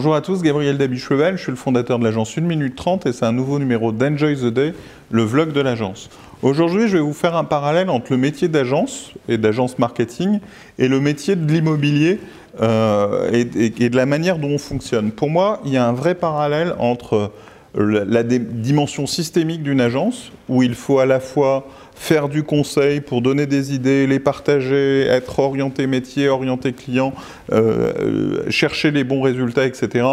Bonjour à tous, Gabriel Dabichevel, je suis le fondateur de l'agence 1 minute 30 et c'est un nouveau numéro d'Enjoy the Day, le vlog de l'agence. Aujourd'hui, je vais vous faire un parallèle entre le métier d'agence et d'agence marketing et le métier de l'immobilier euh, et, de la manière dont on fonctionne. Pour moi, il y a un vrai parallèle entre la dimension systémique d'une agence, où il faut à la fois faire du conseil pour donner des idées, les partager, être orienté métier, orienté client, euh, euh, chercher les bons résultats, etc.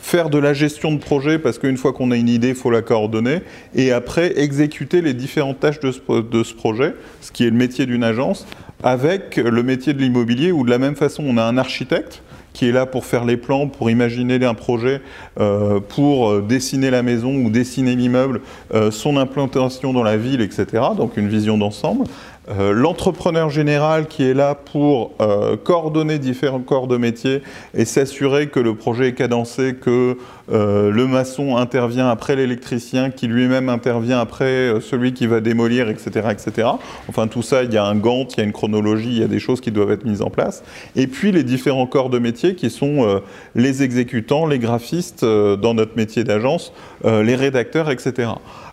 Faire de la gestion de projet parce qu'une fois qu'on a une idée, il faut la coordonner. Et après, exécuter les différentes tâches de ce, de ce projet, ce qui est le métier d'une agence, avec le métier de l'immobilier où de la même façon, on a un architecte qui est là pour faire les plans, pour imaginer un projet, euh, pour euh, dessiner la maison ou dessiner l'immeuble, euh, son implantation dans la ville, etc. Donc une vision d'ensemble. Euh, l'entrepreneur général qui est là pour euh, coordonner différents corps de métier et s'assurer que le projet est cadencé, que euh, le maçon intervient après l'électricien, qui lui-même intervient après celui qui va démolir, etc., etc. Enfin, tout ça, il y a un gant, il y a une chronologie, il y a des choses qui doivent être mises en place. Et puis, les différents corps de métier qui sont les exécutants, les graphistes dans notre métier d'agence, les rédacteurs, etc.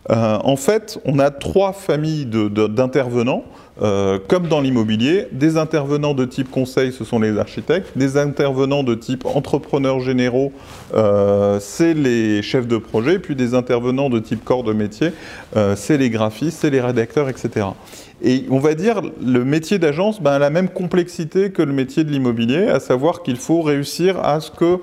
en fait, on a trois familles d'intervenants. Euh, comme dans l'immobilier, des intervenants de type conseil, ce sont les architectes, des intervenants de type entrepreneurs généraux, euh, c'est les chefs de projet, puis des intervenants de type corps de métier, euh, c'est les graphistes, c'est les rédacteurs, etc. Et on va dire, le métier d'agence ben, a la même complexité que le métier de l'immobilier, à savoir qu'il faut réussir à ce que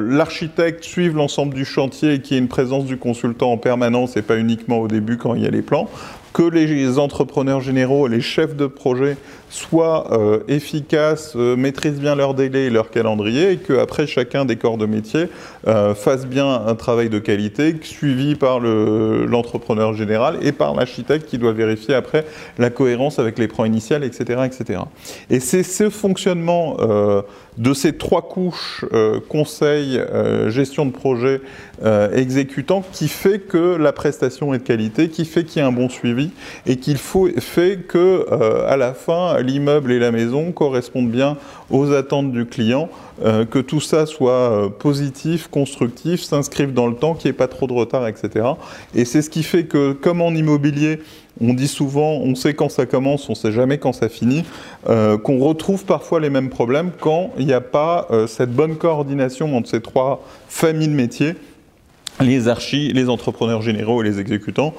l'architecte suive l'ensemble du chantier et qu'il y ait une présence du consultant en permanence et pas uniquement au début quand il y a les plans, que les entrepreneurs généraux, les chefs de projet soient euh, efficaces, euh, maîtrisent bien leurs délais et leur calendrier, et qu'après chacun des corps de métier euh, fasse bien un travail de qualité, suivi par l'entrepreneur général et par l'architecte qui doit vérifier après la cohérence avec les plans initiaux, etc. etc. Et c'est ce fonctionnement de ces trois couches, conseil, gestion de projet, exécutant, qui fait que la prestation est de qualité, qui fait qu'il y a un bon suivi, et qu'il fait que à la fin, l'immeuble et la maison correspondent bien aux attentes du client, euh, que tout ça soit euh, positif, constructif, s'inscrive dans le temps, qu'il n'y ait pas trop de retard, etc. Et c'est ce qui fait que, comme en immobilier, on dit souvent, on sait quand ça commence, on sait jamais quand ça finit, euh, qu'on retrouve parfois les mêmes problèmes quand il n'y a pas cette bonne coordination entre ces trois familles de métiers les archis, les entrepreneurs généraux et les exécutants.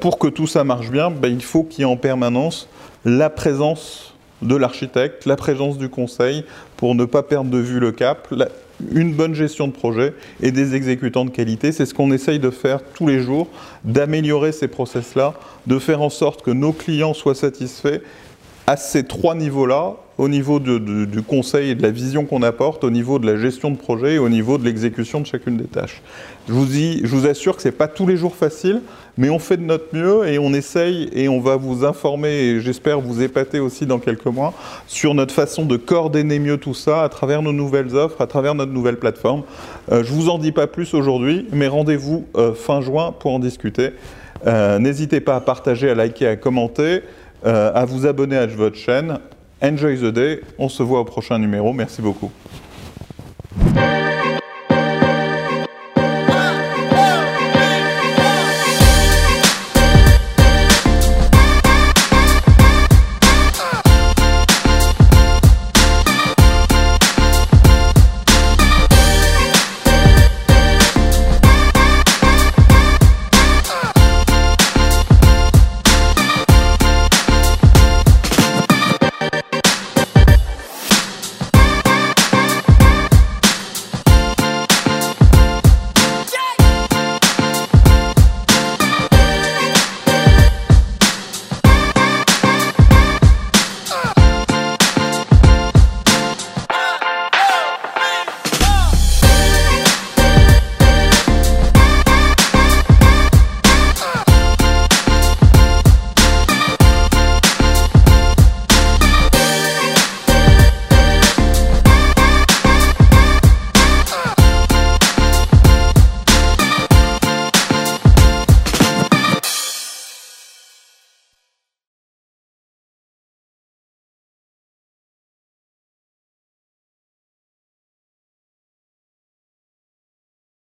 pour que tout ça marche bien, ben, il faut qu'il y ait en permanence la présence de l'architecte, la présence du conseil pour ne pas perdre de vue le cap, une bonne gestion de projet et des exécutants de qualité. C'est ce qu'on essaye de faire tous les jours, d'améliorer ces process-là, de faire en sorte que nos clients soient satisfaits à ces trois niveaux-là, au niveau du conseil et de la vision qu'on apporte, au niveau de la gestion de projet et au niveau de l'exécution de chacune des tâches. Je vous, assure que ce n'est pas tous les jours facile, mais on fait de notre mieux et on essaye et on va vous informer et j'espère vous épater aussi dans quelques mois sur notre façon de coordonner mieux tout ça à travers nos nouvelles offres, à travers notre nouvelle plateforme. Euh, je ne vous en dis pas plus aujourd'hui, mais rendez-vous euh, fin juin pour en discuter. Euh, n'hésitez pas à partager, à liker, à commenter. Euh, à vous abonner à votre chaîne. Enjoy the day. On se voit au prochain numéro. Merci beaucoup.